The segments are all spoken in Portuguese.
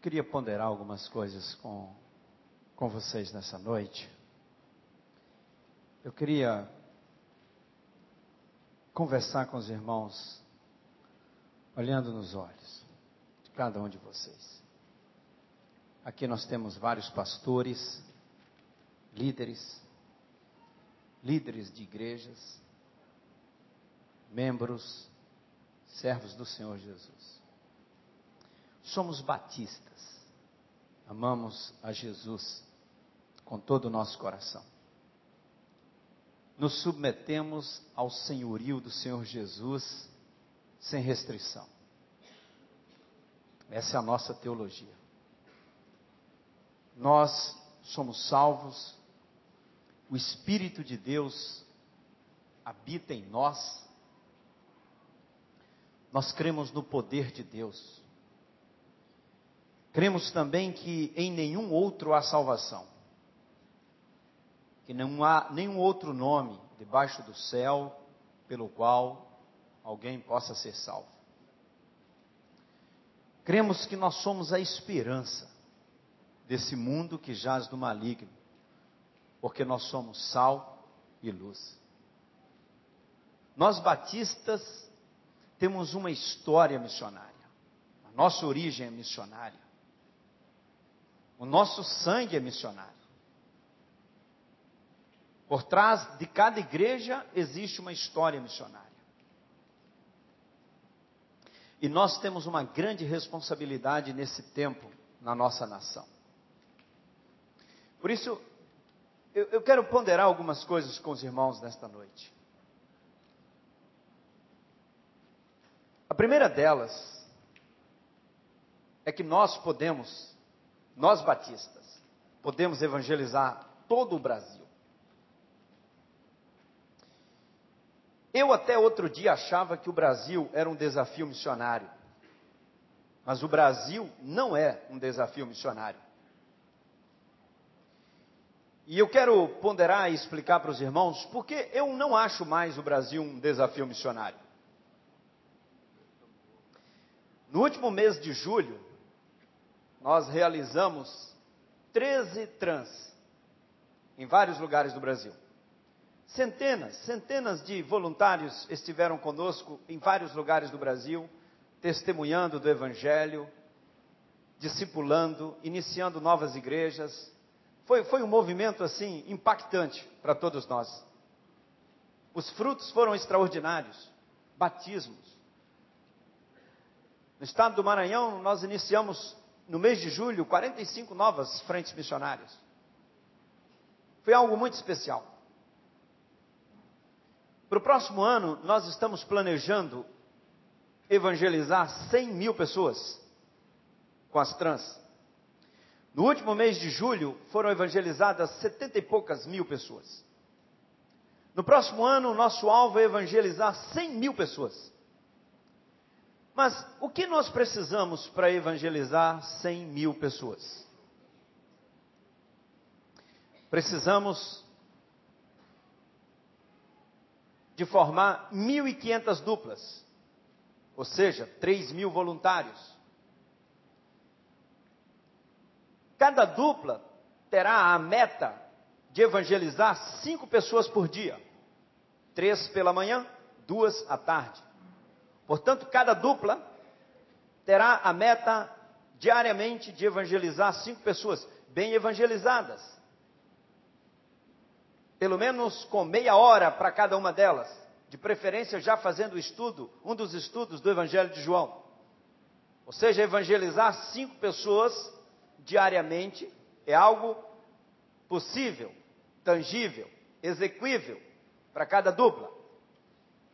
queria ponderar algumas coisas com, com vocês nessa noite. Eu queria conversar com os irmãos, olhando nos olhos de cada um de vocês. Aqui nós temos vários pastores, líderes, líderes de igrejas, membros, servos do Senhor Jesus. Somos batistas, amamos a Jesus com todo o nosso coração. Nos submetemos ao senhorio do Senhor Jesus sem restrição. Essa é a nossa teologia. Nós somos salvos, o Espírito de Deus habita em nós, nós cremos no poder de Deus. Cremos também que em nenhum outro há salvação. Que não há nenhum outro nome debaixo do céu pelo qual alguém possa ser salvo. Cremos que nós somos a esperança desse mundo que jaz do maligno, porque nós somos sal e luz. Nós batistas temos uma história missionária. A nossa origem é missionária. O nosso sangue é missionário. Por trás de cada igreja existe uma história missionária. E nós temos uma grande responsabilidade nesse tempo na nossa nação. Por isso, eu, eu quero ponderar algumas coisas com os irmãos nesta noite. A primeira delas é que nós podemos, nós batistas, podemos evangelizar todo o Brasil. Eu até outro dia achava que o Brasil era um desafio missionário. Mas o Brasil não é um desafio missionário. E eu quero ponderar e explicar para os irmãos porque eu não acho mais o Brasil um desafio missionário. No último mês de julho, nós realizamos 13 trans em vários lugares do Brasil. Centenas, centenas de voluntários estiveram conosco em vários lugares do Brasil, testemunhando do Evangelho, discipulando, iniciando novas igrejas. Foi, foi um movimento assim impactante para todos nós. Os frutos foram extraordinários. Batismos, no estado do Maranhão, nós iniciamos, no mês de julho, 45 novas frentes missionárias. Foi algo muito especial. Para o próximo ano, nós estamos planejando evangelizar 100 mil pessoas com as trans. No último mês de julho, foram evangelizadas 70 e poucas mil pessoas. No próximo ano, nosso alvo é evangelizar 100 mil pessoas. Mas o que nós precisamos para evangelizar 100 mil pessoas? Precisamos de formar 1.500 duplas, ou seja, 3 mil voluntários. Cada dupla terá a meta de evangelizar cinco pessoas por dia, três pela manhã, duas à tarde. Portanto, cada dupla terá a meta diariamente de evangelizar cinco pessoas bem evangelizadas. Pelo menos com meia hora para cada uma delas. De preferência já fazendo o estudo, um dos estudos do Evangelho de João. Ou seja, evangelizar cinco pessoas diariamente é algo possível, tangível, execuível para cada dupla.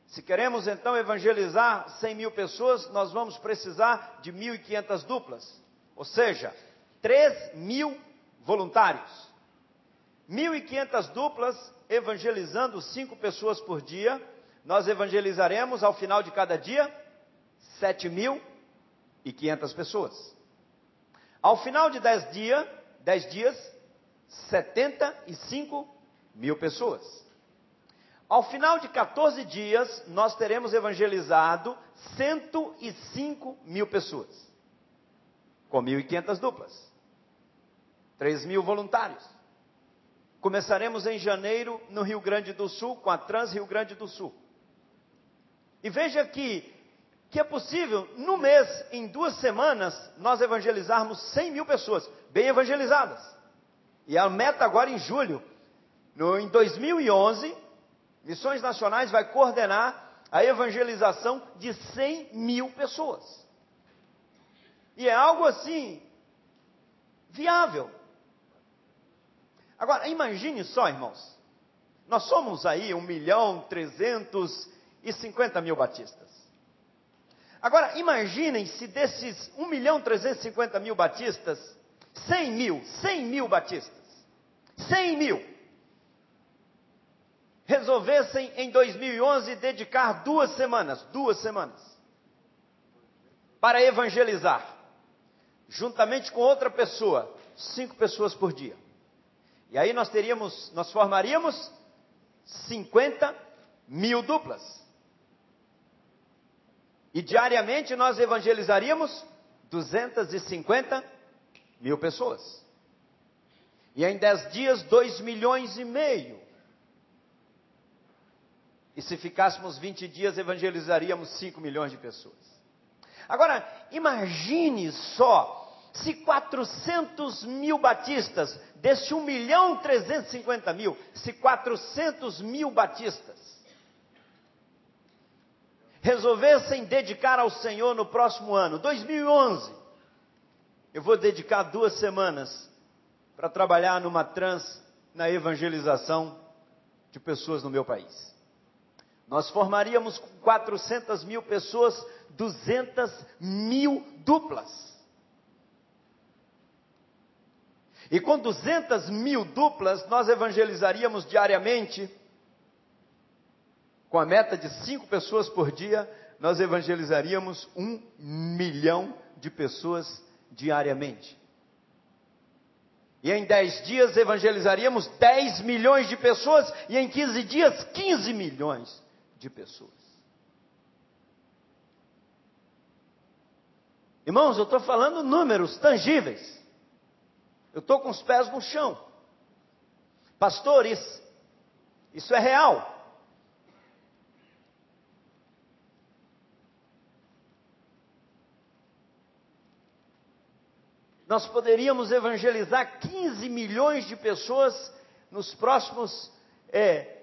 Se queremos então evangelizar 100 mil pessoas, nós vamos precisar de 1.500 duplas, ou seja, 3 mil voluntários. 1.500 duplas evangelizando 5 pessoas por dia, nós evangelizaremos ao final de cada dia 7.500 pessoas. Ao final de 10 dias, 10 dias, 75 mil pessoas. Ao final de 14 dias, nós teremos evangelizado 105 mil pessoas. com 1.500 duplas, 3 mil voluntários. Começaremos em janeiro no Rio Grande do Sul, com a Trans Rio Grande do Sul. E veja que, que é possível, no mês, em duas semanas, nós evangelizarmos 100 mil pessoas, bem evangelizadas. E a meta agora em julho, no, em 2011, Missões Nacionais vai coordenar a evangelização de 100 mil pessoas. E é algo assim, viável. Agora, imagine só, irmãos. Nós somos aí 1 milhão 350 mil batistas. Agora, imaginem se desses 1 milhão 350 mil batistas, 100 mil, 100 mil batistas, 100 mil, resolvessem em 2011 dedicar duas semanas, duas semanas, para evangelizar, juntamente com outra pessoa, cinco pessoas por dia. E aí nós teríamos, nós formaríamos 50 mil duplas. E diariamente nós evangelizaríamos 250 mil pessoas. E em 10 dias, 2 milhões e meio. E se ficássemos 20 dias, evangelizaríamos 5 milhões de pessoas. Agora, imagine só se 400 mil batistas, desse 1 milhão 350 mil, se 400 mil batistas resolvessem dedicar ao Senhor no próximo ano, 2011, eu vou dedicar duas semanas para trabalhar numa trans na evangelização de pessoas no meu país. Nós formaríamos com 400 mil pessoas, 200 mil duplas. E com 200 mil duplas, nós evangelizaríamos diariamente, com a meta de cinco pessoas por dia, nós evangelizaríamos um milhão de pessoas diariamente. E em 10 dias evangelizaríamos 10 milhões de pessoas, e em 15 dias, 15 milhões de pessoas. Irmãos, eu estou falando números tangíveis. Eu estou com os pés no chão. Pastores, isso é real. Nós poderíamos evangelizar 15 milhões de pessoas nos próximos é,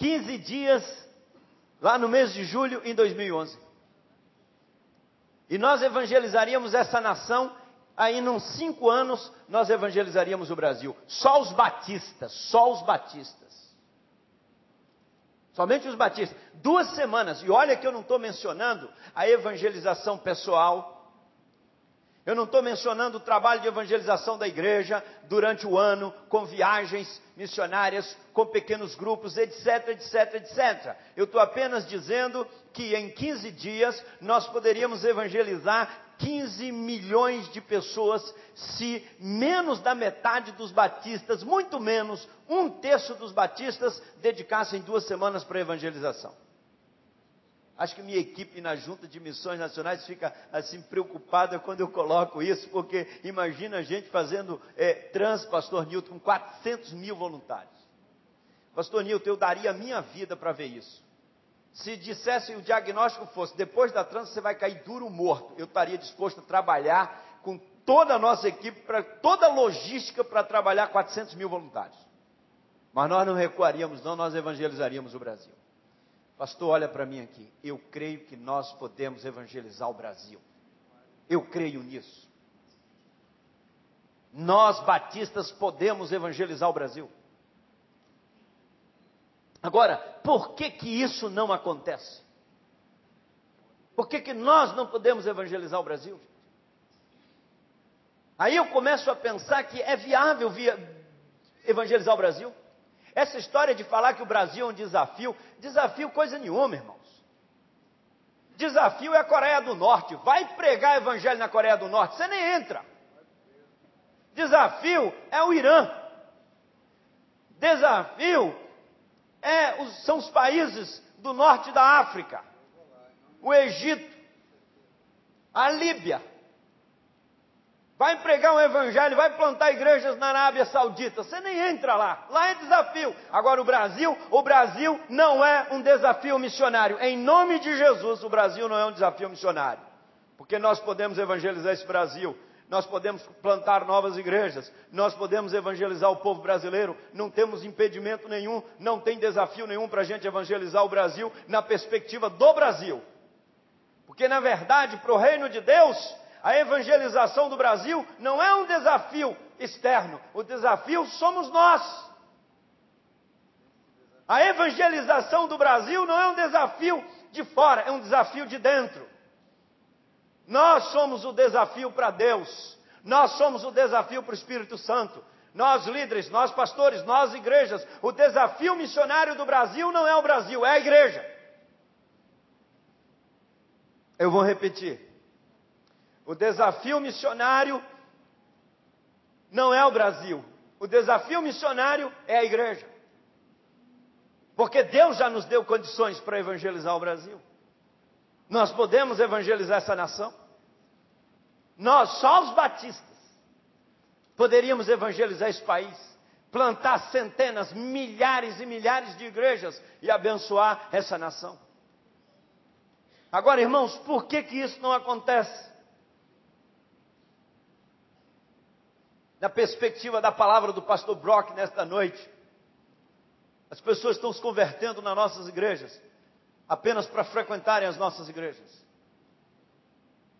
15 dias, lá no mês de julho em 2011. E nós evangelizaríamos essa nação aí, em cinco anos, nós evangelizaríamos o Brasil. Só os batistas, só os batistas. Somente os batistas. Duas semanas, e olha que eu não estou mencionando a evangelização pessoal, eu não estou mencionando o trabalho de evangelização da igreja durante o ano, com viagens missionárias, com pequenos grupos, etc, etc, etc. Eu estou apenas dizendo que em 15 dias nós poderíamos evangelizar 15 milhões de pessoas se menos da metade dos batistas, muito menos um terço dos batistas, dedicassem duas semanas para evangelização. Acho que minha equipe na Junta de Missões Nacionais fica assim preocupada quando eu coloco isso, porque imagina a gente fazendo é, trans, Pastor Newton, com 400 mil voluntários. Pastor Newton, eu daria a minha vida para ver isso. Se dissesse o diagnóstico fosse depois da trans você vai cair duro morto, eu estaria disposto a trabalhar com toda a nossa equipe, para toda a logística para trabalhar 400 mil voluntários. Mas nós não recuaríamos, não, nós evangelizaríamos o Brasil. Pastor, olha para mim aqui. Eu creio que nós podemos evangelizar o Brasil. Eu creio nisso. Nós, batistas, podemos evangelizar o Brasil. Agora, por que que isso não acontece? Por que que nós não podemos evangelizar o Brasil? Aí eu começo a pensar que é viável via evangelizar o Brasil. Essa história de falar que o Brasil é um desafio, desafio coisa nenhuma, irmãos. Desafio é a Coreia do Norte. Vai pregar evangelho na Coreia do Norte, você nem entra. Desafio é o Irã. Desafio é, são os países do norte da África, o Egito, a Líbia. Vai pregar um evangelho, vai plantar igrejas na Arábia Saudita. Você nem entra lá. Lá é desafio. Agora o Brasil, o Brasil não é um desafio missionário. Em nome de Jesus, o Brasil não é um desafio missionário. Porque nós podemos evangelizar esse Brasil. Nós podemos plantar novas igrejas, nós podemos evangelizar o povo brasileiro, não temos impedimento nenhum, não tem desafio nenhum para a gente evangelizar o Brasil na perspectiva do Brasil. Porque, na verdade, para o reino de Deus, a evangelização do Brasil não é um desafio externo, o desafio somos nós. A evangelização do Brasil não é um desafio de fora, é um desafio de dentro. Nós somos o desafio para Deus, nós somos o desafio para o Espírito Santo. Nós líderes, nós pastores, nós igrejas, o desafio missionário do Brasil não é o Brasil, é a igreja. Eu vou repetir. O desafio missionário não é o Brasil. O desafio missionário é a igreja. Porque Deus já nos deu condições para evangelizar o Brasil. Nós podemos evangelizar essa nação. Nós, só os batistas, poderíamos evangelizar esse país, plantar centenas, milhares e milhares de igrejas e abençoar essa nação. Agora, irmãos, por que que isso não acontece? Na perspectiva da palavra do pastor Brock nesta noite. As pessoas estão se convertendo nas nossas igrejas apenas para frequentarem as nossas igrejas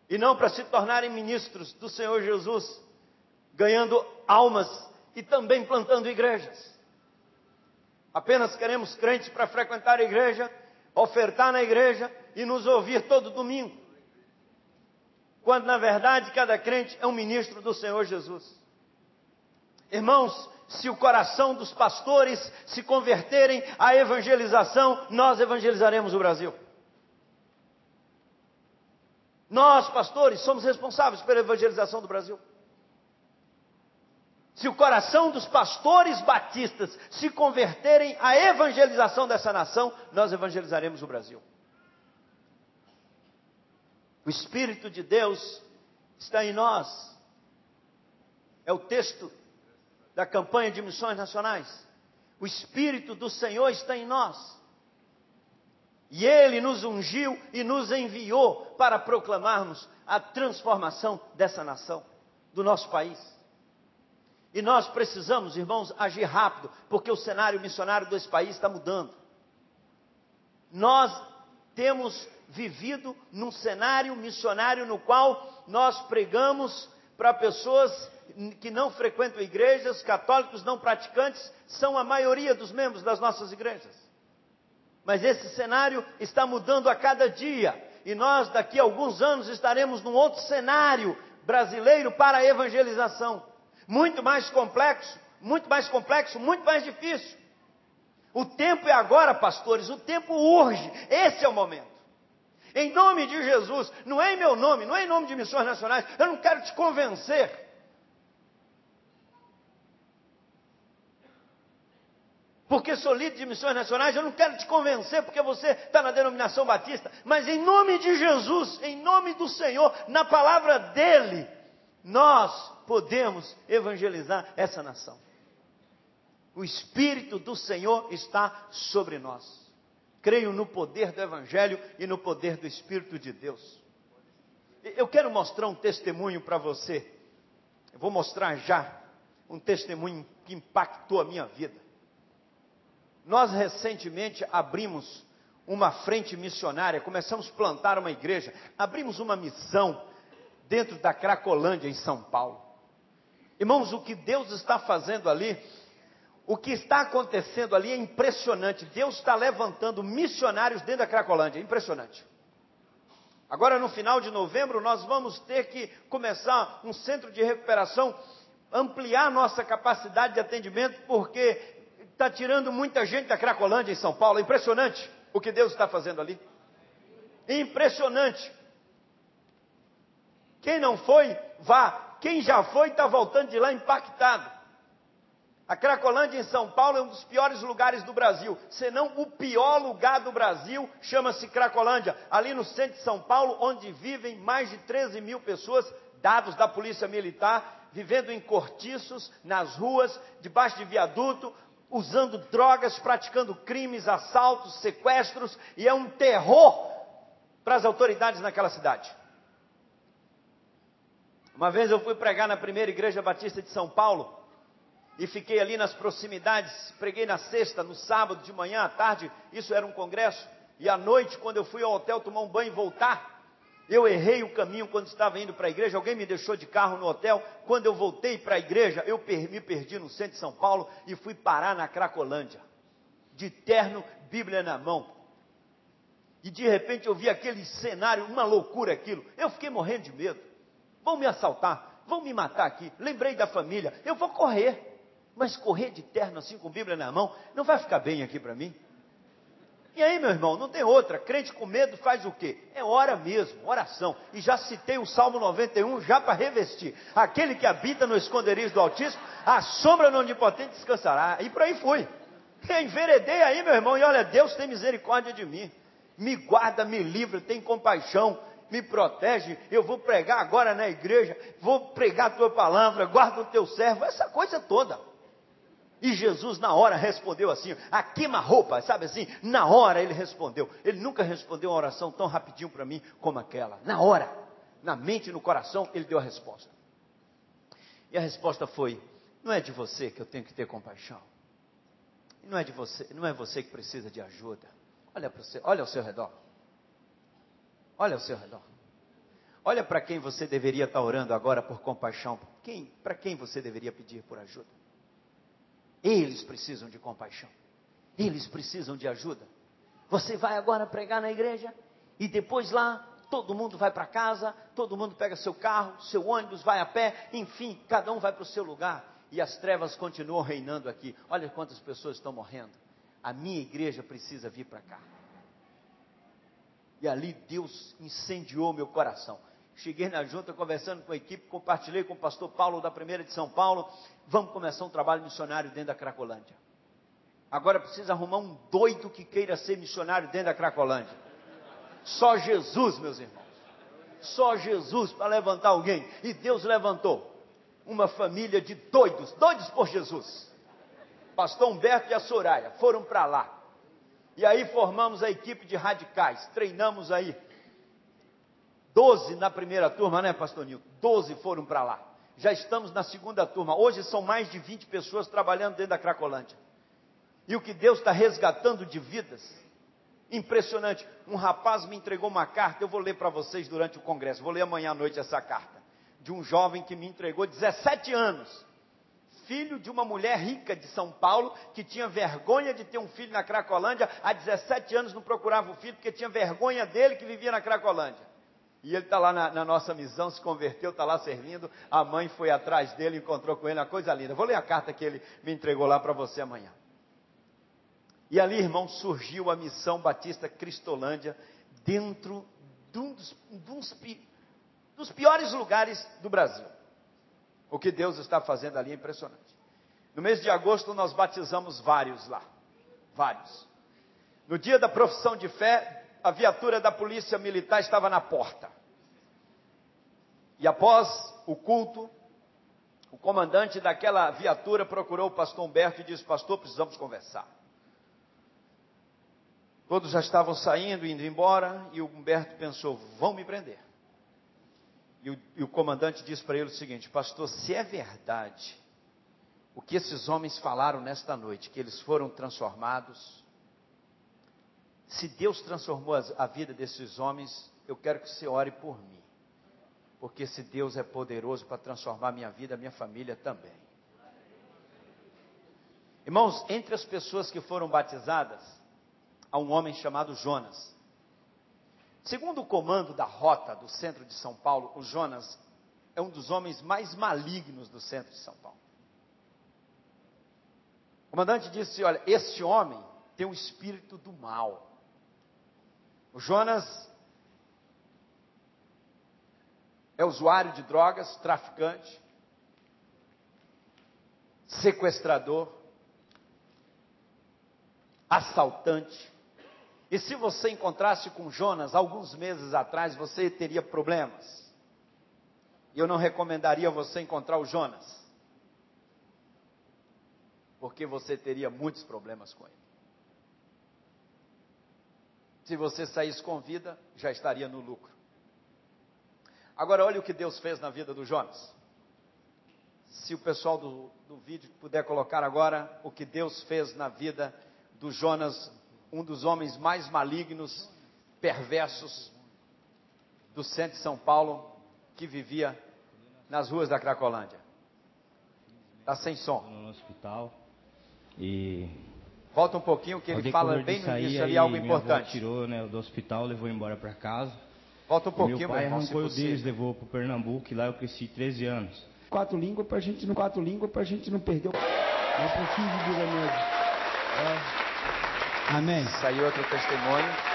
e não para se tornarem ministros do Senhor Jesus, ganhando almas e também plantando igrejas. Apenas queremos crentes para frequentar a igreja, ofertar na igreja e nos ouvir todo domingo. Quando na verdade cada crente é um ministro do Senhor Jesus. Irmãos, se o coração dos pastores se converterem à evangelização, nós evangelizaremos o Brasil. Nós, pastores, somos responsáveis pela evangelização do Brasil. Se o coração dos pastores batistas se converterem à evangelização dessa nação, nós evangelizaremos o Brasil. O Espírito de Deus está em nós. É o texto da campanha de missões nacionais. O Espírito do Senhor está em nós. E Ele nos ungiu e nos enviou para proclamarmos a transformação dessa nação, do nosso país. E nós precisamos, irmãos, agir rápido, porque o cenário missionário desse país está mudando. Nós temos vivido num cenário missionário no qual nós pregamos para pessoas que não frequentam igrejas, católicos não praticantes, são a maioria dos membros das nossas igrejas. Mas esse cenário está mudando a cada dia, e nós daqui a alguns anos estaremos num outro cenário brasileiro para a evangelização, muito mais complexo, muito mais complexo, muito mais difícil. O tempo é agora, pastores, o tempo urge, esse é o momento. Em nome de Jesus, não é em meu nome, não é em nome de missões nacionais, eu não quero te convencer porque sou líder de missões nacionais, eu não quero te convencer porque você está na denominação batista, mas em nome de Jesus, em nome do Senhor, na palavra dEle, nós podemos evangelizar essa nação. O Espírito do Senhor está sobre nós. Creio no poder do Evangelho e no poder do Espírito de Deus. Eu quero mostrar um testemunho para você. Eu vou mostrar já um testemunho que impactou a minha vida. Nós recentemente abrimos uma frente missionária, começamos a plantar uma igreja, abrimos uma missão dentro da Cracolândia, em São Paulo. Irmãos, o que Deus está fazendo ali, o que está acontecendo ali é impressionante. Deus está levantando missionários dentro da Cracolândia, é impressionante. Agora, no final de novembro, nós vamos ter que começar um centro de recuperação, ampliar nossa capacidade de atendimento, porque está tirando muita gente da Cracolândia em São Paulo. É impressionante o que Deus está fazendo ali. Impressionante. Quem não foi, vá. Quem já foi, está voltando de lá impactado. A Cracolândia em São Paulo é um dos piores lugares do Brasil, se não o pior lugar do Brasil, chama-se Cracolândia, ali no centro de São Paulo, onde vivem mais de 13 mil pessoas dados da Polícia Militar, vivendo em cortiços, nas ruas, debaixo de viaduto, usando drogas, praticando crimes, assaltos, sequestros, e é um terror para as autoridades naquela cidade. Uma vez eu fui pregar na primeira igreja batista de São Paulo e fiquei ali nas proximidades, preguei na sexta, no sábado, de manhã, à tarde, isso era um congresso, e à noite, quando eu fui ao hotel tomar um banho e voltar, eu errei o caminho quando estava indo para a igreja, alguém me deixou de carro no hotel. Quando eu voltei para a igreja, eu me perdi no centro de São Paulo e fui parar na Cracolândia, de terno, Bíblia na mão. E de repente eu vi aquele cenário, uma loucura aquilo. Eu fiquei morrendo de medo. Vão me assaltar, vão me matar aqui. Lembrei da família, eu vou correr. Mas correr de terno assim com Bíblia na mão, não vai ficar bem aqui para mim. E aí, meu irmão, não tem outra. Crente com medo faz o quê? É hora mesmo, oração. E já citei o Salmo 91 já para revestir. Aquele que habita no esconderijo do Altíssimo, a sombra do Onipotente descansará. E por aí fui. Enveredei aí, meu irmão, e olha, Deus tem misericórdia de mim. Me guarda, me livra, tem compaixão, me protege. Eu vou pregar agora na igreja, vou pregar a tua palavra, guarda o teu servo, essa coisa toda. E Jesus na hora respondeu assim, a queima-roupa, sabe assim? Na hora ele respondeu. Ele nunca respondeu uma oração tão rapidinho para mim como aquela. Na hora, na mente e no coração, ele deu a resposta. E a resposta foi: não é de você que eu tenho que ter compaixão. Não é de você, não é você que precisa de ajuda. Olha para você, olha ao seu redor. Olha ao seu redor. Olha para quem você deveria estar orando agora por compaixão. Quem, para quem você deveria pedir por ajuda? Eles precisam de compaixão. Eles precisam de ajuda. Você vai agora pregar na igreja e depois lá todo mundo vai para casa, todo mundo pega seu carro, seu ônibus, vai a pé, enfim, cada um vai para o seu lugar e as trevas continuam reinando aqui. Olha quantas pessoas estão morrendo. A minha igreja precisa vir para cá. E ali Deus incendiou meu coração. Cheguei na junta conversando com a equipe, compartilhei com o pastor Paulo da primeira de São Paulo. Vamos começar um trabalho missionário dentro da Cracolândia. Agora precisa arrumar um doido que queira ser missionário dentro da Cracolândia. Só Jesus, meus irmãos. Só Jesus para levantar alguém. E Deus levantou uma família de doidos, doidos por Jesus. Pastor Humberto e a Soraya foram para lá. E aí formamos a equipe de radicais, treinamos aí Doze na primeira turma, né, pastor Nilton? Doze foram para lá. Já estamos na segunda turma. Hoje são mais de 20 pessoas trabalhando dentro da Cracolândia. E o que Deus está resgatando de vidas, impressionante. Um rapaz me entregou uma carta, eu vou ler para vocês durante o congresso, vou ler amanhã à noite essa carta. De um jovem que me entregou 17 anos, filho de uma mulher rica de São Paulo, que tinha vergonha de ter um filho na Cracolândia, há 17 anos não procurava o filho, porque tinha vergonha dele que vivia na Cracolândia. E ele está lá na, na, nossa missão, se converteu, está lá servindo. A mãe foi atrás dele, encontrou com ele, uma coisa linda. Vou ler a carta que ele me entregou lá para você amanhã. E ali, irmão, surgiu a missão Batista Cristolândia dentro de um dos, dos, dos piores lugares do Brasil. O que Deus está fazendo ali é impressionante. No mês de agosto, nós batizamos vários lá. Vários. No dia da profissão de fé, a viatura da polícia militar estava na porta. E após o culto, o comandante daquela viatura procurou o pastor Humberto e disse: Pastor, precisamos conversar. Todos já estavam saindo, indo embora, e o Humberto pensou: vão me prender. E o, e o comandante disse para ele o seguinte: Pastor, se é verdade o que esses homens falaram nesta noite, que eles foram transformados, se Deus transformou a vida desses homens, eu quero que você ore por mim. Porque se Deus é poderoso para transformar minha vida, minha família também. Irmãos, entre as pessoas que foram batizadas, há um homem chamado Jonas. Segundo o comando da rota do centro de São Paulo, o Jonas é um dos homens mais malignos do centro de São Paulo. O comandante disse: Olha, este homem tem o espírito do mal. O Jonas é usuário de drogas, traficante, sequestrador, assaltante. E se você encontrasse com Jonas alguns meses atrás, você teria problemas. eu não recomendaria você encontrar o Jonas, porque você teria muitos problemas com ele. Se você saísse com vida, já estaria no lucro. Agora, olha o que Deus fez na vida do Jonas. Se o pessoal do, do vídeo puder colocar agora o que Deus fez na vida do Jonas, um dos homens mais malignos, perversos do centro de São Paulo, que vivia nas ruas da Cracolândia. Está sem som. No hospital. E. Volta um pouquinho que ele fala bem no início ali algo importante. tirou né, do hospital, levou embora para casa. Volta um pouquinho, meu pai meu irmão, arrancou o deles, levou para Pernambuco e lá eu cresci 13 anos. Quatro línguas para a gente não quatro línguas para a gente não perder. É um pouquinho de mesmo. É. Amém. Saiu outro testemunho.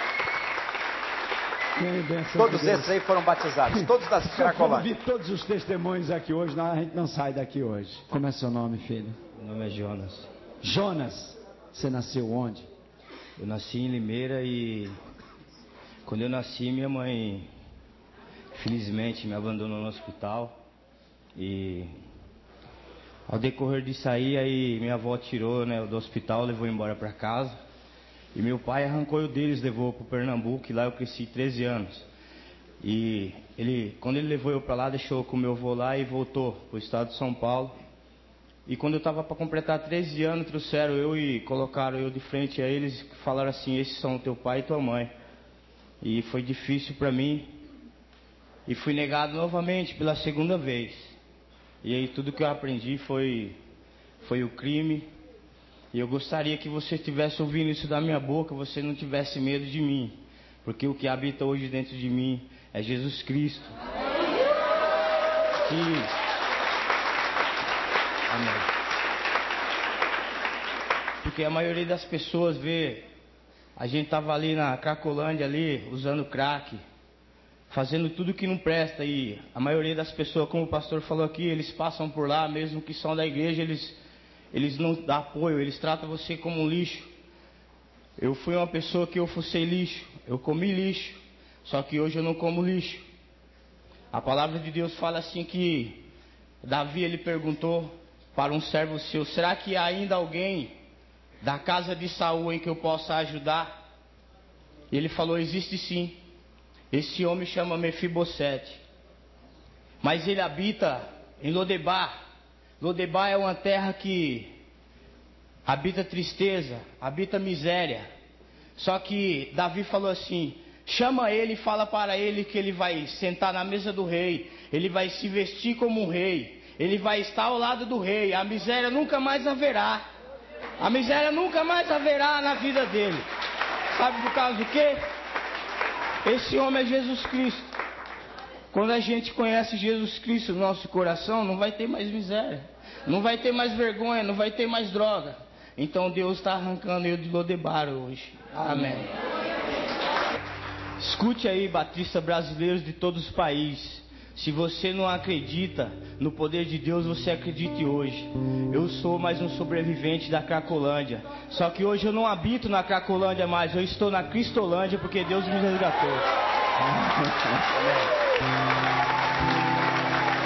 Todos esses aí foram batizados, todos das Cracolândia. todos os testemunhos aqui hoje, não, a gente não sai daqui hoje. Como é seu nome, filho? Meu nome é Jonas. Jonas, você nasceu onde? Eu nasci em Limeira e quando eu nasci, minha mãe, felizmente, me abandonou no hospital. E ao decorrer de sair, aí minha avó tirou né, do hospital, levou embora para casa. E meu pai arrancou o deles, levou para Pernambuco, e lá eu cresci 13 anos. E ele, quando ele levou eu para lá, deixou com meu avô lá e voltou para o estado de São Paulo. E quando eu estava para completar 13 anos, trouxeram eu e colocaram eu de frente a eles, falaram assim: esses são teu pai e tua mãe. E foi difícil para mim. E fui negado novamente pela segunda vez. E aí tudo que eu aprendi foi, foi o crime. E eu gostaria que você estivesse ouvindo isso da minha boca, você não tivesse medo de mim. Porque o que habita hoje dentro de mim é Jesus Cristo. Que... Amém. Porque a maioria das pessoas vê a gente tava ali na Cracolândia ali, usando crack, fazendo tudo que não presta e a maioria das pessoas, como o pastor falou aqui, eles passam por lá, mesmo que são da igreja, eles eles não dão apoio, eles tratam você como um lixo. Eu fui uma pessoa que eu fossei lixo, eu comi lixo, só que hoje eu não como lixo. A palavra de Deus fala assim que Davi ele perguntou para um servo seu: será que há ainda alguém da casa de Saul em que eu possa ajudar? Ele falou: Existe sim. Esse homem chama Mefibosete. Mas ele habita em Lodebar. Lodebar é uma terra que habita tristeza, habita miséria. Só que Davi falou assim: chama ele e fala para ele que ele vai sentar na mesa do rei, ele vai se vestir como um rei, ele vai estar ao lado do rei, a miséria nunca mais haverá. A miséria nunca mais haverá na vida dele. Sabe por causa do quê? Esse homem é Jesus Cristo. Quando a gente conhece Jesus Cristo no nosso coração, não vai ter mais miséria, não vai ter mais vergonha, não vai ter mais droga. Então Deus está arrancando eu de Lodebar hoje. Amém. Escute aí, Batista brasileiros de todos os países. Se você não acredita no poder de Deus, você acredite hoje. Eu sou mais um sobrevivente da Cracolândia. Só que hoje eu não habito na Cracolândia mais, eu estou na Cristolândia porque Deus me resgatou.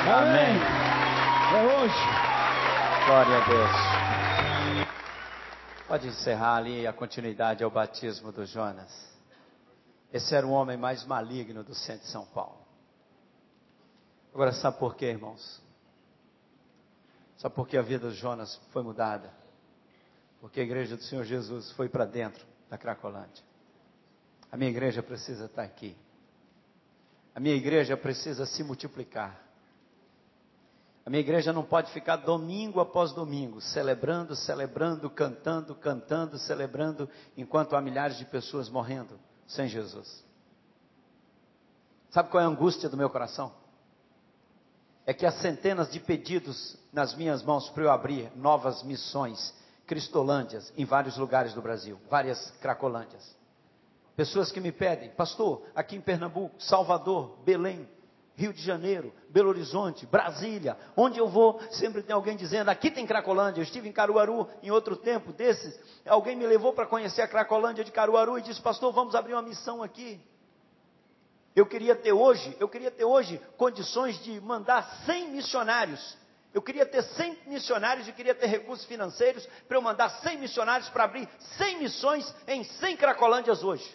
Amém. É hoje. Glória a Deus. Pode encerrar ali a continuidade ao batismo do Jonas. Esse era o homem mais maligno do centro de São Paulo. Agora, sabe por quê, irmãos? Sabe por que a vida de Jonas foi mudada? Porque a igreja do Senhor Jesus foi para dentro da Cracolândia. A minha igreja precisa estar aqui. A minha igreja precisa se multiplicar. A minha igreja não pode ficar domingo após domingo, celebrando, celebrando, cantando, cantando, celebrando, enquanto há milhares de pessoas morrendo sem Jesus. Sabe qual é a angústia do meu coração? É que há centenas de pedidos nas minhas mãos para eu abrir novas missões cristolândias em vários lugares do Brasil, várias cracolândias. Pessoas que me pedem, pastor, aqui em Pernambuco, Salvador, Belém, Rio de Janeiro, Belo Horizonte, Brasília, onde eu vou, sempre tem alguém dizendo, aqui tem Cracolândia. Eu estive em Caruaru em outro tempo desses, alguém me levou para conhecer a Cracolândia de Caruaru e disse, pastor, vamos abrir uma missão aqui. Eu queria ter hoje, eu queria ter hoje condições de mandar 100 missionários. Eu queria ter 100 missionários e queria ter recursos financeiros para eu mandar 100 missionários para abrir 100 missões em 100 Cracolândias hoje.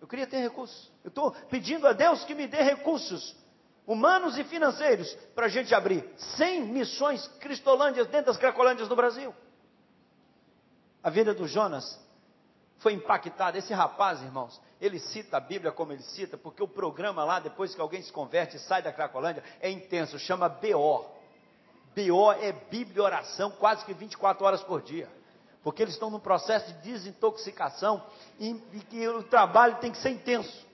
Eu queria ter recursos. Eu estou pedindo a Deus que me dê recursos humanos e financeiros para a gente abrir 100 missões cristolândias dentro das Cracolândias do Brasil. A vida do Jonas foi impactada. Esse rapaz, irmãos, ele cita a Bíblia como ele cita, porque o programa lá, depois que alguém se converte e sai da Cracolândia, é intenso, chama BO. BO é Bíblia oração quase que 24 horas por dia. Porque eles estão num processo de desintoxicação e, e que o trabalho tem que ser intenso.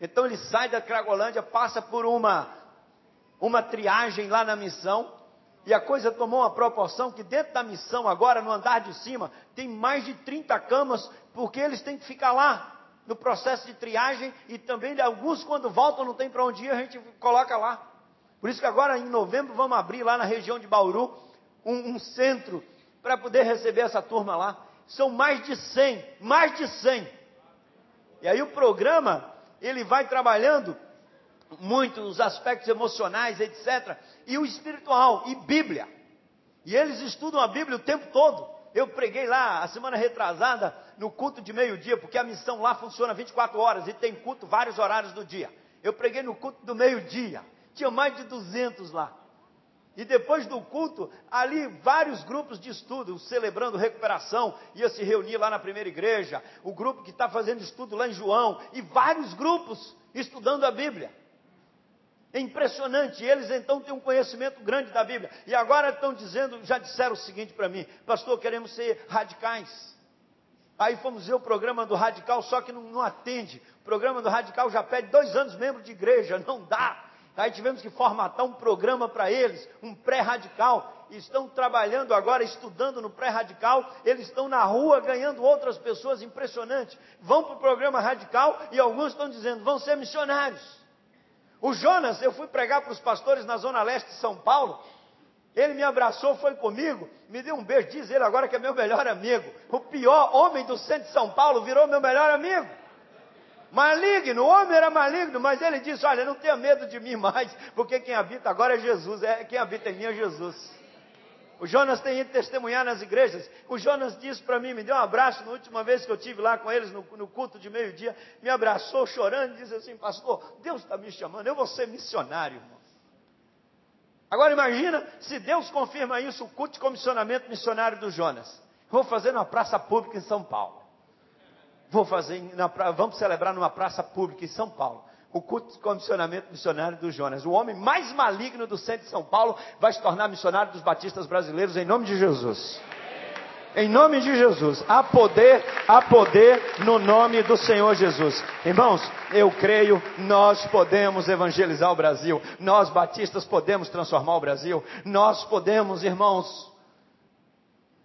Então ele sai da Cracolândia, passa por uma, uma triagem lá na missão, e a coisa tomou uma proporção que dentro da missão, agora no andar de cima, tem mais de 30 camas, porque eles têm que ficar lá no processo de triagem e também alguns quando voltam não tem para onde ir, a gente coloca lá. Por isso que agora em novembro vamos abrir lá na região de Bauru um, um centro para poder receber essa turma lá. São mais de 100, mais de 100. E aí o programa, ele vai trabalhando muito os aspectos emocionais, etc. E o espiritual, e Bíblia. E eles estudam a Bíblia o tempo todo. Eu preguei lá a semana retrasada no culto de meio-dia, porque a missão lá funciona 24 horas e tem culto vários horários do dia. Eu preguei no culto do meio-dia. Tinha mais de 200 lá. E depois do culto, ali vários grupos de estudo, celebrando recuperação, ia se reunir lá na primeira igreja, o grupo que está fazendo estudo lá em João, e vários grupos estudando a Bíblia. É impressionante, eles então têm um conhecimento grande da Bíblia. E agora estão dizendo, já disseram o seguinte para mim, pastor, queremos ser radicais. Aí fomos ver o programa do Radical, só que não, não atende. O programa do Radical já pede dois anos membro de igreja, não dá. Aí tivemos que formatar um programa para eles, um pré-radical. Estão trabalhando agora, estudando no pré-radical. Eles estão na rua ganhando outras pessoas, impressionante. Vão para o programa radical e alguns estão dizendo, vão ser missionários. O Jonas, eu fui pregar para os pastores na zona leste de São Paulo. Ele me abraçou, foi comigo, me deu um beijo, diz ele agora que é meu melhor amigo. O pior homem do centro de São Paulo virou meu melhor amigo. Maligno, o homem era maligno, mas ele disse: Olha, não tenha medo de mim mais, porque quem habita agora é Jesus, é, quem habita em mim é Jesus. O Jonas tem ido testemunhar nas igrejas. O Jonas disse para mim, me deu um abraço na última vez que eu tive lá com eles no, no culto de meio-dia. Me abraçou chorando e disse assim: Pastor, Deus está me chamando, eu vou ser missionário, irmão. Agora imagina se Deus confirma isso, o culto de comissionamento missionário do Jonas. Vou fazer na praça pública em São Paulo. Vou fazer, na, vamos celebrar numa praça pública em São Paulo o culto de comissionamento missionário do Jonas. O homem mais maligno do centro de São Paulo vai se tornar missionário dos batistas brasileiros em nome de Jesus. Em nome de Jesus, há poder, há poder no nome do Senhor Jesus. Irmãos, eu creio, nós podemos evangelizar o Brasil. Nós batistas podemos transformar o Brasil. Nós podemos, irmãos,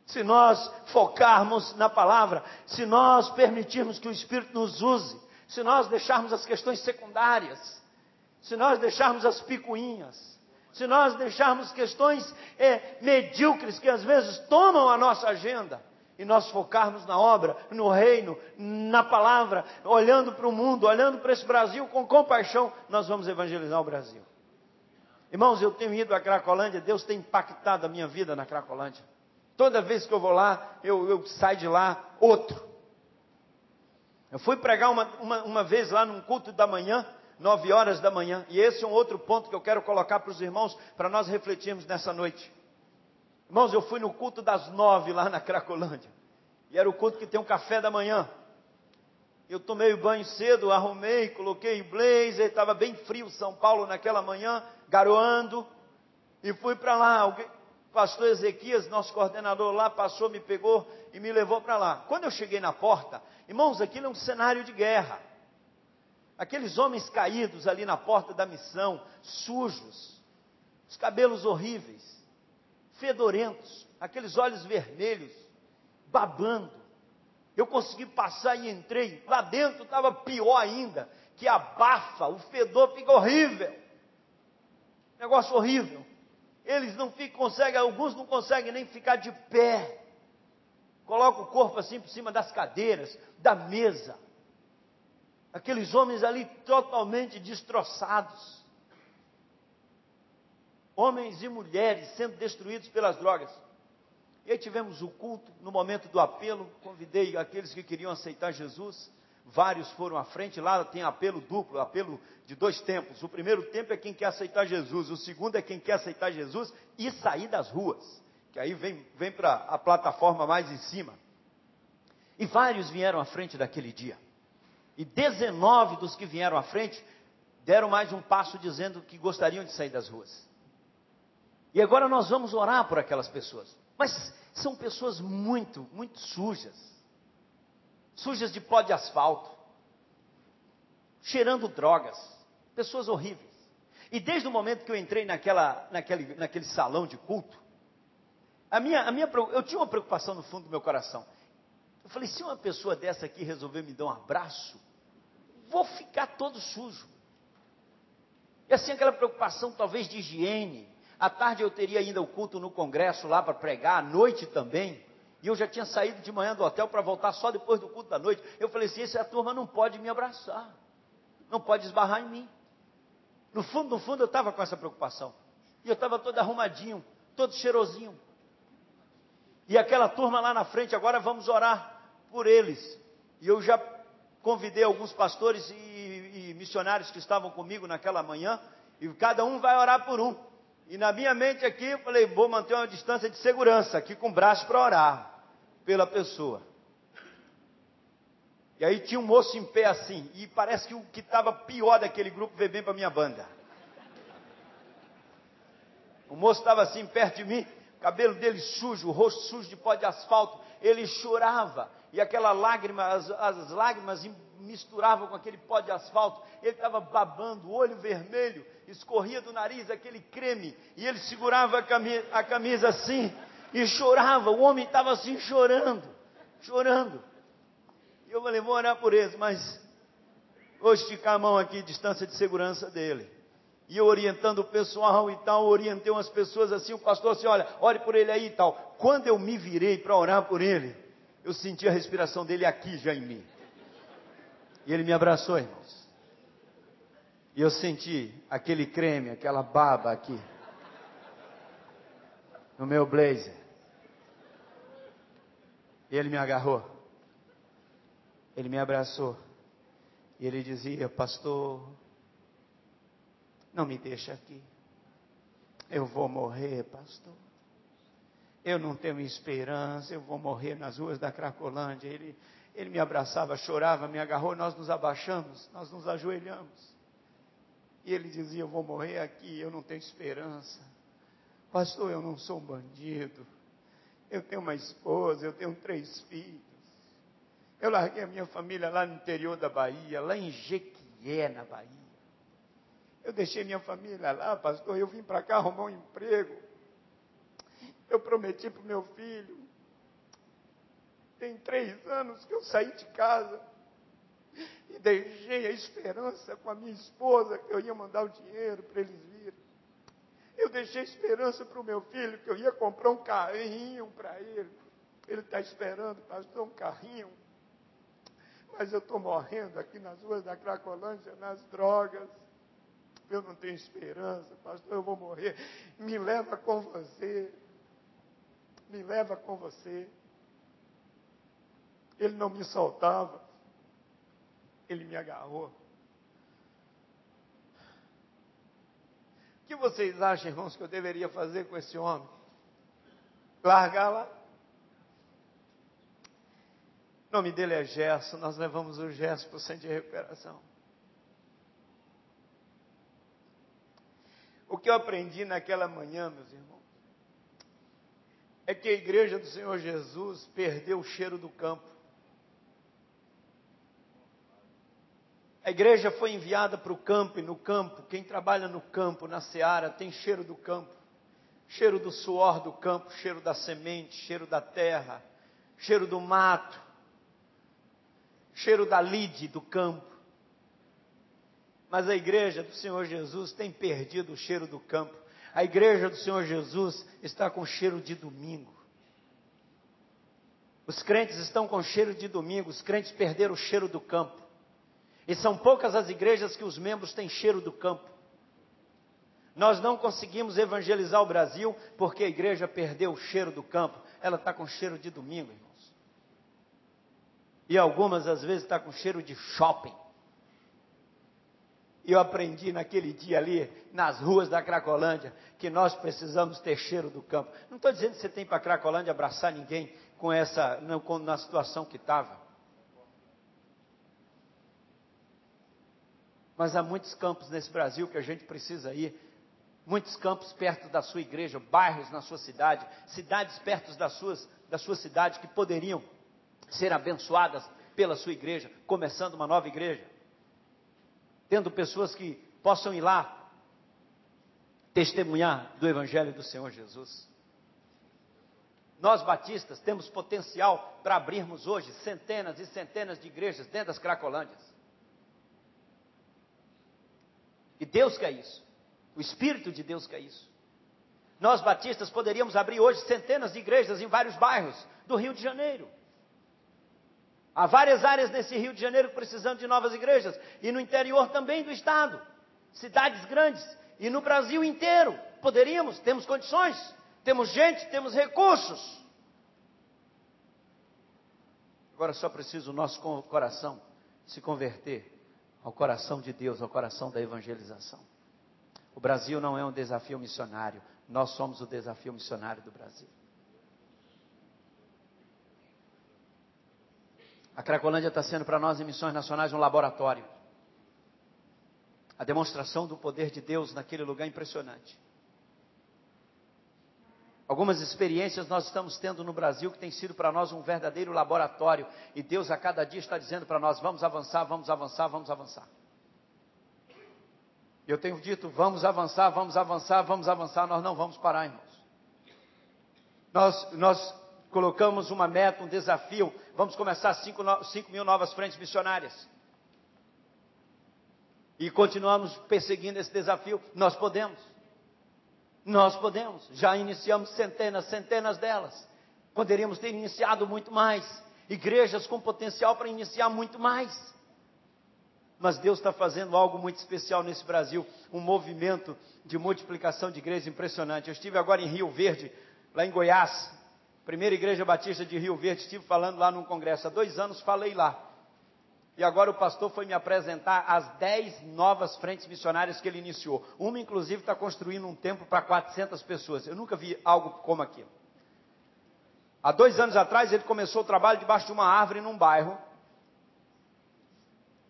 se nós focarmos na palavra, se nós permitirmos que o Espírito nos use, se nós deixarmos as questões secundárias, se nós deixarmos as picuinhas, se nós deixarmos questões é, medíocres que às vezes tomam a nossa agenda, e nós focarmos na obra, no reino, na palavra, olhando para o mundo, olhando para esse Brasil com compaixão, nós vamos evangelizar o Brasil. Irmãos, eu tenho ido à Cracolândia, Deus tem impactado a minha vida na Cracolândia. Toda vez que eu vou lá, eu, eu saio de lá outro. Eu fui pregar uma, uma, uma vez lá num culto da manhã, nove horas da manhã, e esse é um outro ponto que eu quero colocar para os irmãos, para nós refletirmos nessa noite. Irmãos, eu fui no culto das nove lá na Cracolândia, e era o culto que tem um café da manhã. Eu tomei o banho cedo, arrumei, coloquei blazer, estava bem frio São Paulo naquela manhã, garoando, e fui para lá. Pastor Ezequias, nosso coordenador lá, passou, me pegou e me levou para lá. Quando eu cheguei na porta, irmãos, aquilo é um cenário de guerra. Aqueles homens caídos ali na porta da missão, sujos, os cabelos horríveis, fedorentos, aqueles olhos vermelhos, babando. Eu consegui passar e entrei. Lá dentro estava pior ainda, que abafa, o fedor fica horrível. Negócio horrível. Eles não ficam, conseguem, alguns não conseguem nem ficar de pé. Coloca o corpo assim por cima das cadeiras, da mesa. Aqueles homens ali totalmente destroçados. Homens e mulheres sendo destruídos pelas drogas. E aí tivemos o culto, no momento do apelo, convidei aqueles que queriam aceitar Jesus. Vários foram à frente, lá tem apelo duplo, apelo de dois tempos. O primeiro tempo é quem quer aceitar Jesus, o segundo é quem quer aceitar Jesus e sair das ruas, que aí vem, vem para a plataforma mais em cima. E vários vieram à frente daquele dia. E 19 dos que vieram à frente deram mais um passo dizendo que gostariam de sair das ruas. E agora nós vamos orar por aquelas pessoas. Mas são pessoas muito, muito sujas. Sujas de pó de asfalto. Cheirando drogas. Pessoas horríveis. E desde o momento que eu entrei naquela, naquele, naquele salão de culto, a minha, a minha, eu tinha uma preocupação no fundo do meu coração. Eu falei, se uma pessoa dessa aqui resolver me dar um abraço, vou ficar todo sujo. E assim aquela preocupação talvez de higiene. À tarde eu teria ainda o culto no congresso lá para pregar, à noite também. E eu já tinha saído de manhã do hotel para voltar só depois do culto da noite. Eu falei assim: essa turma não pode me abraçar, não pode esbarrar em mim. No fundo, no fundo, eu estava com essa preocupação. E eu estava todo arrumadinho, todo cheirosinho. E aquela turma lá na frente, agora vamos orar por eles. E eu já convidei alguns pastores e, e missionários que estavam comigo naquela manhã, e cada um vai orar por um. E na minha mente aqui, eu falei, vou manter uma distância de segurança aqui com o braço para orar pela pessoa. E aí tinha um moço em pé assim, e parece que o que estava pior daquele grupo veio bem para minha banda. O moço estava assim perto de mim, cabelo dele sujo, o rosto sujo de pó de asfalto, ele chorava, e aquela lágrima, as, as lágrimas misturavam com aquele pó de asfalto, ele estava babando, olho vermelho, escorria do nariz aquele creme, e ele segurava a camisa, a camisa assim, e chorava, o homem estava assim chorando, chorando. E eu falei, vou orar por eles, mas vou esticar a mão aqui, distância de segurança dele. E eu orientando o pessoal e tal, orientei umas pessoas assim, o pastor assim, olha, ore por ele aí e tal. Quando eu me virei para orar por ele, eu senti a respiração dele aqui já em mim. E ele me abraçou, irmãos. E eu senti aquele creme, aquela baba aqui. No meu blazer. E ele me agarrou. Ele me abraçou. E ele dizia: Pastor, não me deixa aqui. Eu vou morrer, pastor eu não tenho esperança, eu vou morrer nas ruas da Cracolândia. Ele, ele me abraçava, chorava, me agarrou, nós nos abaixamos, nós nos ajoelhamos. E ele dizia: Eu vou morrer aqui, eu não tenho esperança. Pastor, eu não sou um bandido. Eu tenho uma esposa, eu tenho três filhos. Eu larguei a minha família lá no interior da Bahia, lá em Jequié, na Bahia. Eu deixei minha família lá, pastor, eu vim para cá arrumar um emprego. Eu prometi para o meu filho. Tem três anos que eu saí de casa e deixei a esperança com a minha esposa que eu ia mandar o dinheiro para eles virem. Eu deixei esperança para o meu filho que eu ia comprar um carrinho para ele. Ele está esperando, pastor, um carrinho. Mas eu estou morrendo aqui nas ruas da Cracolândia, nas drogas. Eu não tenho esperança, pastor, eu vou morrer. Me leva com você me leva com você. Ele não me soltava, ele me agarrou. O que vocês acham, irmãos, que eu deveria fazer com esse homem? Largá-la? O nome dele é Gerson, nós levamos o Gerson para o centro de recuperação. O que eu aprendi naquela manhã, meus irmãos? é que a igreja do Senhor Jesus perdeu o cheiro do campo. A igreja foi enviada para o campo e no campo, quem trabalha no campo, na seara, tem cheiro do campo. Cheiro do suor do campo, cheiro da semente, cheiro da terra, cheiro do mato, cheiro da lide do campo. Mas a igreja do Senhor Jesus tem perdido o cheiro do campo. A igreja do Senhor Jesus está com cheiro de domingo. Os crentes estão com cheiro de domingo, os crentes perderam o cheiro do campo. E são poucas as igrejas que os membros têm cheiro do campo. Nós não conseguimos evangelizar o Brasil porque a igreja perdeu o cheiro do campo. Ela está com cheiro de domingo, irmãos. E algumas às vezes está com cheiro de shopping. E eu aprendi naquele dia ali, nas ruas da Cracolândia, que nós precisamos ter cheiro do campo. Não estou dizendo que você tem para Cracolândia abraçar ninguém com essa, não, com, na situação que estava. Mas há muitos campos nesse Brasil que a gente precisa ir. Muitos campos perto da sua igreja, bairros na sua cidade, cidades perto das suas, da sua cidade que poderiam ser abençoadas pela sua igreja, começando uma nova igreja tendo pessoas que possam ir lá testemunhar do Evangelho do Senhor Jesus. Nós batistas temos potencial para abrirmos hoje centenas e centenas de igrejas dentro das Cracolândias. E Deus quer isso. O Espírito de Deus quer isso. Nós batistas poderíamos abrir hoje centenas de igrejas em vários bairros do Rio de Janeiro. Há várias áreas nesse Rio de Janeiro precisando de novas igrejas. E no interior também do estado. Cidades grandes. E no Brasil inteiro. Poderíamos, temos condições. Temos gente, temos recursos. Agora só precisa o nosso coração se converter ao coração de Deus, ao coração da evangelização. O Brasil não é um desafio missionário. Nós somos o desafio missionário do Brasil. A Cracolândia está sendo para nós em missões nacionais um laboratório. A demonstração do poder de Deus naquele lugar impressionante. Algumas experiências nós estamos tendo no Brasil que tem sido para nós um verdadeiro laboratório. E Deus a cada dia está dizendo para nós: vamos avançar, vamos avançar, vamos avançar. Eu tenho dito: vamos avançar, vamos avançar, vamos avançar. Nós não vamos parar, irmãos. Nós, nós colocamos uma meta, um desafio. Vamos começar 5 mil novas frentes missionárias. E continuamos perseguindo esse desafio. Nós podemos. Nós podemos. Já iniciamos centenas, centenas delas. Poderíamos ter iniciado muito mais. Igrejas com potencial para iniciar muito mais. Mas Deus está fazendo algo muito especial nesse Brasil, um movimento de multiplicação de igrejas impressionante. Eu estive agora em Rio Verde, lá em Goiás, Primeira Igreja Batista de Rio Verde, estive falando lá num congresso. Há dois anos falei lá. E agora o pastor foi me apresentar as dez novas frentes missionárias que ele iniciou. Uma, inclusive, está construindo um templo para 400 pessoas. Eu nunca vi algo como aquilo. Há dois anos atrás, ele começou o trabalho debaixo de uma árvore num bairro.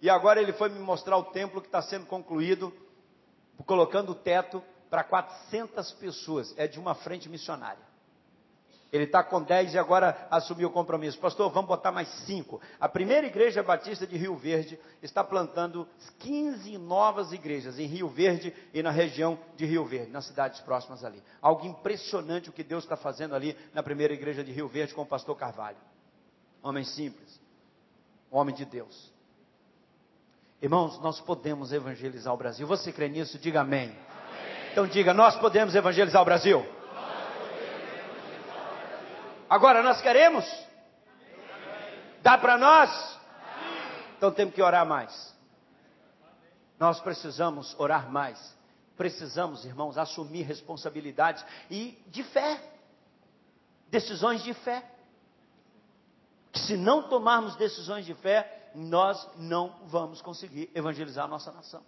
E agora ele foi me mostrar o templo que está sendo concluído, colocando o teto para 400 pessoas. É de uma frente missionária. Ele está com 10 e agora assumiu o compromisso. Pastor, vamos botar mais 5. A primeira igreja batista de Rio Verde está plantando 15 novas igrejas em Rio Verde e na região de Rio Verde, nas cidades próximas ali. Algo impressionante o que Deus está fazendo ali na primeira igreja de Rio Verde com o pastor Carvalho. Homem simples, homem de Deus. Irmãos, nós podemos evangelizar o Brasil. Você crê nisso? Diga amém. amém. Então diga, nós podemos evangelizar o Brasil. Agora nós queremos? Dá para nós? Então temos que orar mais. Nós precisamos orar mais. Precisamos, irmãos, assumir responsabilidades e de fé. Decisões de fé. Se não tomarmos decisões de fé, nós não vamos conseguir evangelizar a nossa nação.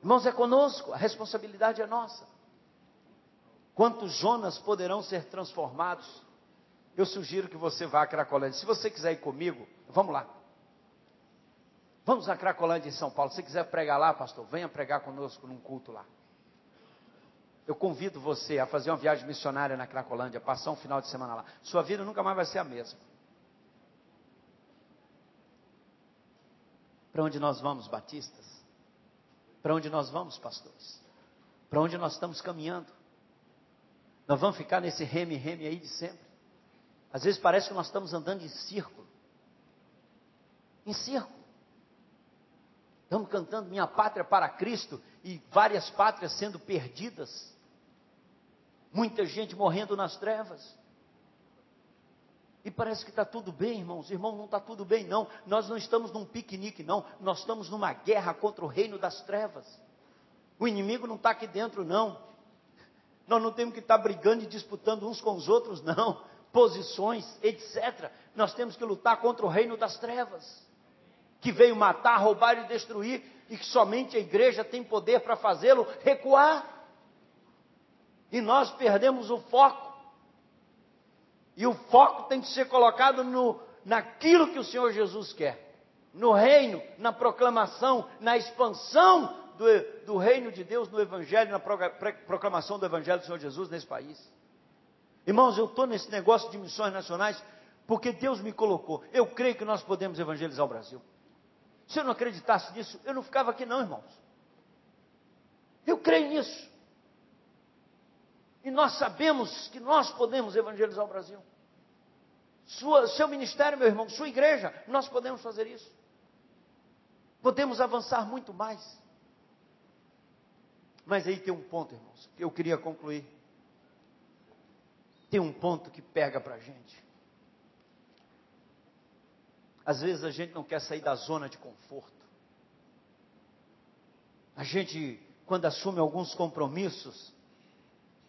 Irmãos, é conosco, a responsabilidade é nossa. Quantos Jonas poderão ser transformados eu sugiro que você vá a Cracolândia. Se você quiser ir comigo, vamos lá. Vamos a Cracolândia em São Paulo. Se quiser pregar lá, pastor, venha pregar conosco num culto lá. Eu convido você a fazer uma viagem missionária na Cracolândia, passar um final de semana lá. Sua vida nunca mais vai ser a mesma. Para onde nós vamos, batistas? Para onde nós vamos, pastores? Para onde nós estamos caminhando? Nós vamos ficar nesse reme-reme aí de sempre? Às vezes parece que nós estamos andando em círculo. Em círculo. Estamos cantando Minha Pátria para Cristo e várias pátrias sendo perdidas. Muita gente morrendo nas trevas. E parece que está tudo bem, irmãos. Irmão, não está tudo bem, não. Nós não estamos num piquenique, não. Nós estamos numa guerra contra o reino das trevas. O inimigo não está aqui dentro, não. Nós não temos que estar tá brigando e disputando uns com os outros, não. Posições, etc. Nós temos que lutar contra o reino das trevas, que veio matar, roubar e destruir, e que somente a igreja tem poder para fazê-lo recuar. E nós perdemos o foco. E o foco tem que ser colocado no, naquilo que o Senhor Jesus quer. No reino, na proclamação, na expansão do, do reino de Deus no Evangelho, na proclamação do Evangelho do Senhor Jesus nesse país. Irmãos, eu estou nesse negócio de missões nacionais porque Deus me colocou. Eu creio que nós podemos evangelizar o Brasil. Se eu não acreditasse nisso, eu não ficava aqui, não, irmãos. Eu creio nisso. E nós sabemos que nós podemos evangelizar o Brasil. Sua, seu ministério, meu irmão, sua igreja, nós podemos fazer isso. Podemos avançar muito mais. Mas aí tem um ponto, irmãos, que eu queria concluir. Tem um ponto que pega para a gente. Às vezes a gente não quer sair da zona de conforto. A gente, quando assume alguns compromissos,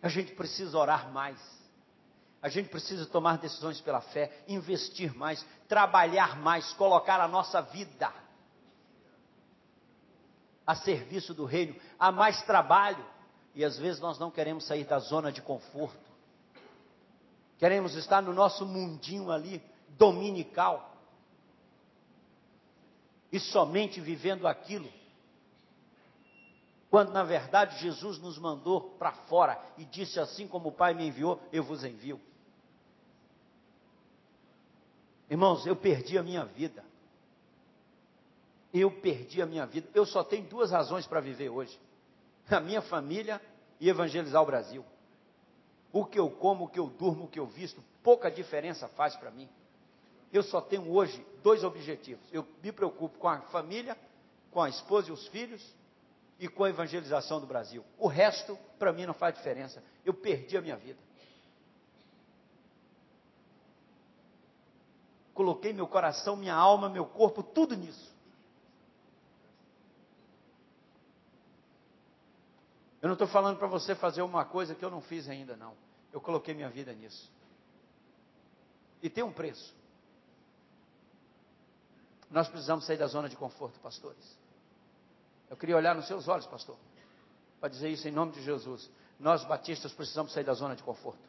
a gente precisa orar mais. A gente precisa tomar decisões pela fé, investir mais, trabalhar mais, colocar a nossa vida a serviço do reino, há mais trabalho. E às vezes nós não queremos sair da zona de conforto. Queremos estar no nosso mundinho ali, dominical. E somente vivendo aquilo quando na verdade Jesus nos mandou para fora e disse: Assim como o Pai me enviou, eu vos envio. Irmãos, eu perdi a minha vida. Eu perdi a minha vida. Eu só tenho duas razões para viver hoje: a minha família e evangelizar o Brasil. O que eu como, o que eu durmo, o que eu visto, pouca diferença faz para mim. Eu só tenho hoje dois objetivos. Eu me preocupo com a família, com a esposa e os filhos, e com a evangelização do Brasil. O resto, para mim, não faz diferença. Eu perdi a minha vida. Coloquei meu coração, minha alma, meu corpo, tudo nisso. Eu não estou falando para você fazer uma coisa que eu não fiz ainda, não. Eu coloquei minha vida nisso. E tem um preço. Nós precisamos sair da zona de conforto, pastores. Eu queria olhar nos seus olhos, pastor, para dizer isso em nome de Jesus. Nós, batistas, precisamos sair da zona de conforto.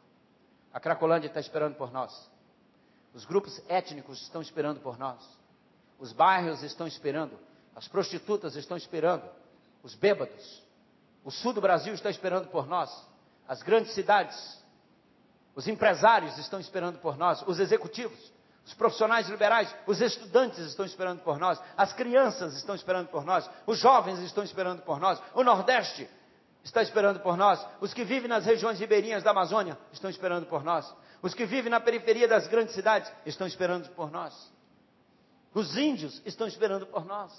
A Cracolândia está esperando por nós. Os grupos étnicos estão esperando por nós. Os bairros estão esperando. As prostitutas estão esperando. Os bêbados. O sul do Brasil está esperando por nós. As grandes cidades. Os empresários estão esperando por nós. Os executivos. Os profissionais liberais, os estudantes estão esperando por nós, as crianças estão esperando por nós, os jovens estão esperando por nós, o Nordeste está esperando por nós, os que vivem nas regiões ribeirinhas da Amazônia estão esperando por nós, os que vivem na periferia das grandes cidades estão esperando por nós, os índios estão esperando por nós,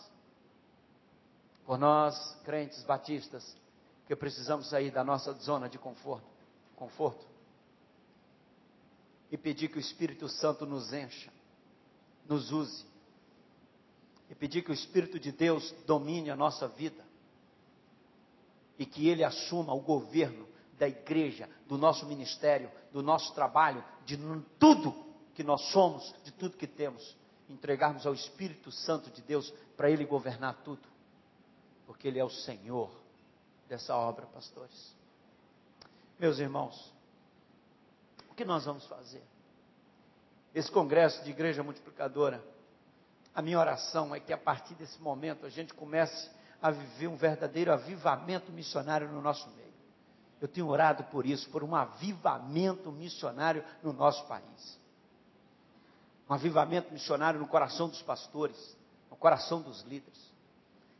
por nós, crentes batistas, que precisamos sair da nossa zona de conforto, conforto e pedir que o Espírito Santo nos encha, nos use. E pedir que o Espírito de Deus domine a nossa vida. E que Ele assuma o governo da igreja, do nosso ministério, do nosso trabalho, de tudo que nós somos, de tudo que temos. Entregarmos ao Espírito Santo de Deus para Ele governar tudo. Porque Ele é o Senhor dessa obra, pastores. Meus irmãos, que nós vamos fazer? Esse congresso de igreja multiplicadora, a minha oração é que a partir desse momento a gente comece a viver um verdadeiro avivamento missionário no nosso meio. Eu tenho orado por isso, por um avivamento missionário no nosso país. Um avivamento missionário no coração dos pastores, no coração dos líderes.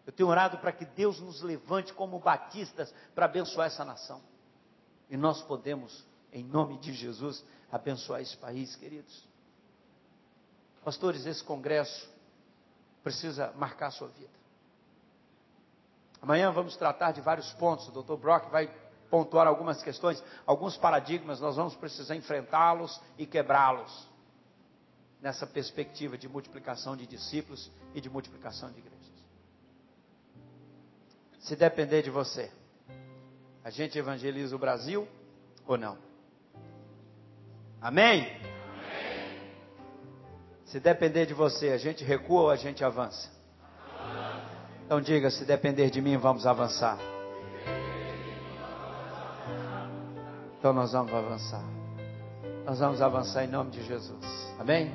Eu tenho orado para que Deus nos levante como batistas para abençoar essa nação. E nós podemos em nome de Jesus, abençoar esse país, queridos. Pastores, esse congresso precisa marcar a sua vida. Amanhã vamos tratar de vários pontos. O Dr. Brock vai pontuar algumas questões, alguns paradigmas, nós vamos precisar enfrentá-los e quebrá-los. nessa perspectiva de multiplicação de discípulos e de multiplicação de igrejas. Se depender de você, a gente evangeliza o Brasil ou não? Amém? Se depender de você, a gente recua ou a gente avança? Então diga: se depender de mim, vamos avançar. Então nós vamos avançar. Nós vamos avançar em nome de Jesus. Amém?